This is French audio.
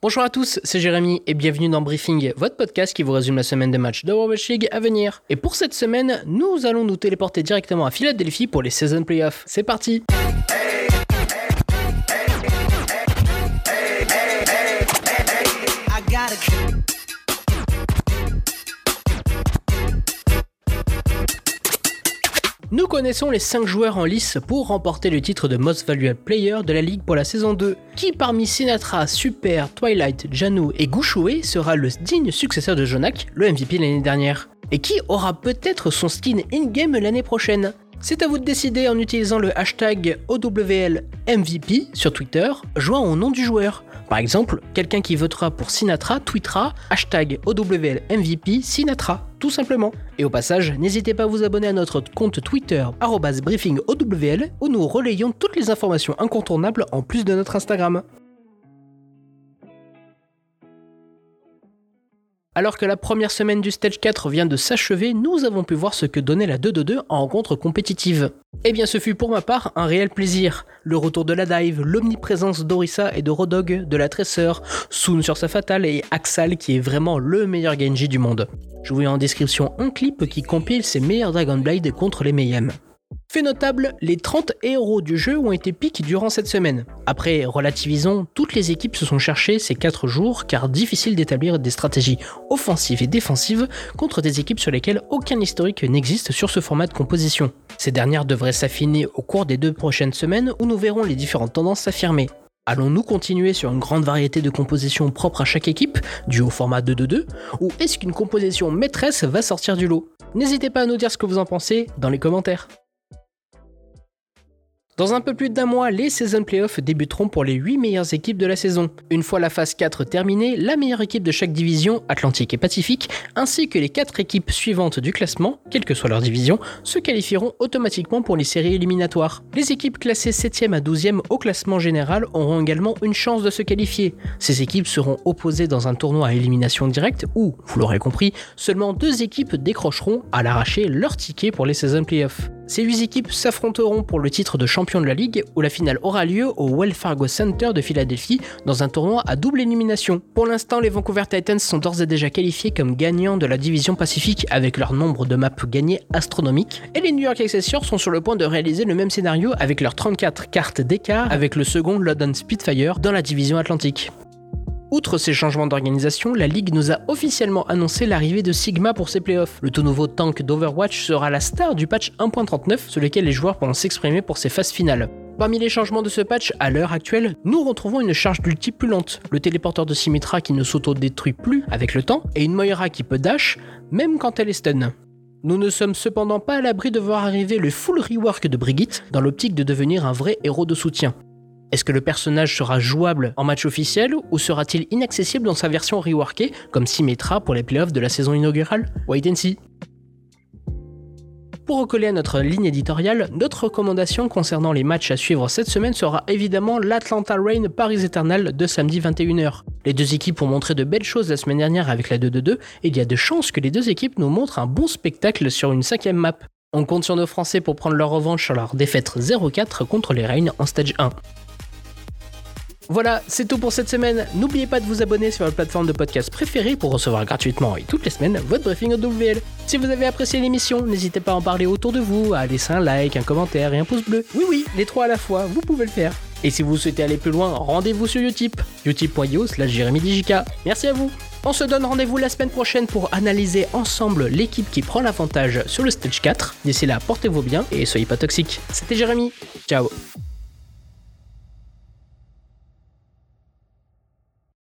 Bonjour à tous, c'est Jérémy et bienvenue dans Briefing, votre podcast qui vous résume la semaine de matchs d'Overwatch League à venir. Et pour cette semaine, nous allons nous téléporter directement à Philadelphie pour les Season Playoffs. C'est parti Nous connaissons les 5 joueurs en lice pour remporter le titre de Most Valuable Player de la Ligue pour la saison 2. Qui parmi Sinatra, Super, Twilight, Janu et Gouchoué sera le digne successeur de Jonak, le MVP l'année dernière? Et qui aura peut-être son skin in-game l'année prochaine? C'est à vous de décider en utilisant le hashtag OWLMVP sur Twitter, joint au nom du joueur. Par exemple, quelqu'un qui votera pour Sinatra tweetera hashtag OWLMVP Sinatra, tout simplement. Et au passage, n'hésitez pas à vous abonner à notre compte Twitter briefingowl où nous relayons toutes les informations incontournables en plus de notre Instagram. Alors que la première semaine du Stage 4 vient de s'achever, nous avons pu voir ce que donnait la 2-2-2 en rencontre compétitive. Eh bien ce fut pour ma part un réel plaisir. Le retour de la dive, l'omniprésence d'Orissa et de Rodog, de la Tresseur, Soon sur sa fatale et Axal qui est vraiment le meilleur Genji du monde. Je vous mets en description un clip qui compile ses meilleurs Dragon Blade contre les Mayhem. Fait notable, les 30 héros du jeu ont été piques durant cette semaine. Après, relativisons, toutes les équipes se sont cherchées ces 4 jours car difficile d'établir des stratégies offensives et défensives contre des équipes sur lesquelles aucun historique n'existe sur ce format de composition. Ces dernières devraient s'affiner au cours des deux prochaines semaines où nous verrons les différentes tendances s'affirmer. Allons-nous continuer sur une grande variété de compositions propres à chaque équipe, dû au format 2-2-2, ou est-ce qu'une composition maîtresse va sortir du lot? N'hésitez pas à nous dire ce que vous en pensez dans les commentaires. Dans un peu plus d'un mois, les Season Playoffs débuteront pour les 8 meilleures équipes de la saison. Une fois la phase 4 terminée, la meilleure équipe de chaque division, Atlantique et Pacifique, ainsi que les 4 équipes suivantes du classement, quelle que soit leur division, se qualifieront automatiquement pour les séries éliminatoires. Les équipes classées 7e à 12e au classement général auront également une chance de se qualifier. Ces équipes seront opposées dans un tournoi à élimination directe où, vous l'aurez compris, seulement deux équipes décrocheront à l'arracher leur ticket pour les Season Playoffs. Ces 8 équipes s'affronteront pour le titre de champion de la ligue où la finale aura lieu au Wells Fargo Center de Philadelphie dans un tournoi à double élimination. Pour l'instant, les Vancouver Titans sont d'ores et déjà qualifiés comme gagnants de la division Pacifique avec leur nombre de maps gagnés astronomique et les New York Excelsior sont sur le point de réaliser le même scénario avec leurs 34 cartes d'écart avec le second London Spitfire dans la division Atlantique. Outre ces changements d'organisation, la Ligue nous a officiellement annoncé l'arrivée de Sigma pour ses playoffs. Le tout nouveau tank d'Overwatch sera la star du patch 1.39 sur lequel les joueurs pourront s'exprimer pour ses phases finales. Parmi les changements de ce patch, à l'heure actuelle, nous retrouvons une charge d'ulti plus lente, le téléporteur de Symmetra qui ne s'auto-détruit plus avec le temps, et une Moira qui peut dash, même quand elle est stun. Nous ne sommes cependant pas à l'abri de voir arriver le full rework de Brigitte dans l'optique de devenir un vrai héros de soutien. Est-ce que le personnage sera jouable en match officiel ou sera-t-il inaccessible dans sa version reworkée comme Symmetra pour les playoffs de la saison inaugurale? Wait and see. Pour recoller à notre ligne éditoriale, notre recommandation concernant les matchs à suivre cette semaine sera évidemment l'Atlanta Rain Paris Eternal de samedi 21h. Les deux équipes ont montré de belles choses la semaine dernière avec la 2-2-2 et il y a de chances que les deux équipes nous montrent un bon spectacle sur une cinquième map. On compte sur nos Français pour prendre leur revanche sur leur défaite 0-4 contre les Rain en stage 1. Voilà, c'est tout pour cette semaine. N'oubliez pas de vous abonner sur votre plateforme de podcast préférée pour recevoir gratuitement et toutes les semaines votre briefing WL. Si vous avez apprécié l'émission, n'hésitez pas à en parler autour de vous, à laisser un like, un commentaire et un pouce bleu. Oui, oui, les trois à la fois, vous pouvez le faire. Et si vous souhaitez aller plus loin, rendez-vous sur Utip, utip.io slash Merci à vous. On se donne rendez-vous la semaine prochaine pour analyser ensemble l'équipe qui prend l'avantage sur le stage 4. D'ici là, portez-vous bien et soyez pas toxiques. C'était Jérémy. Ciao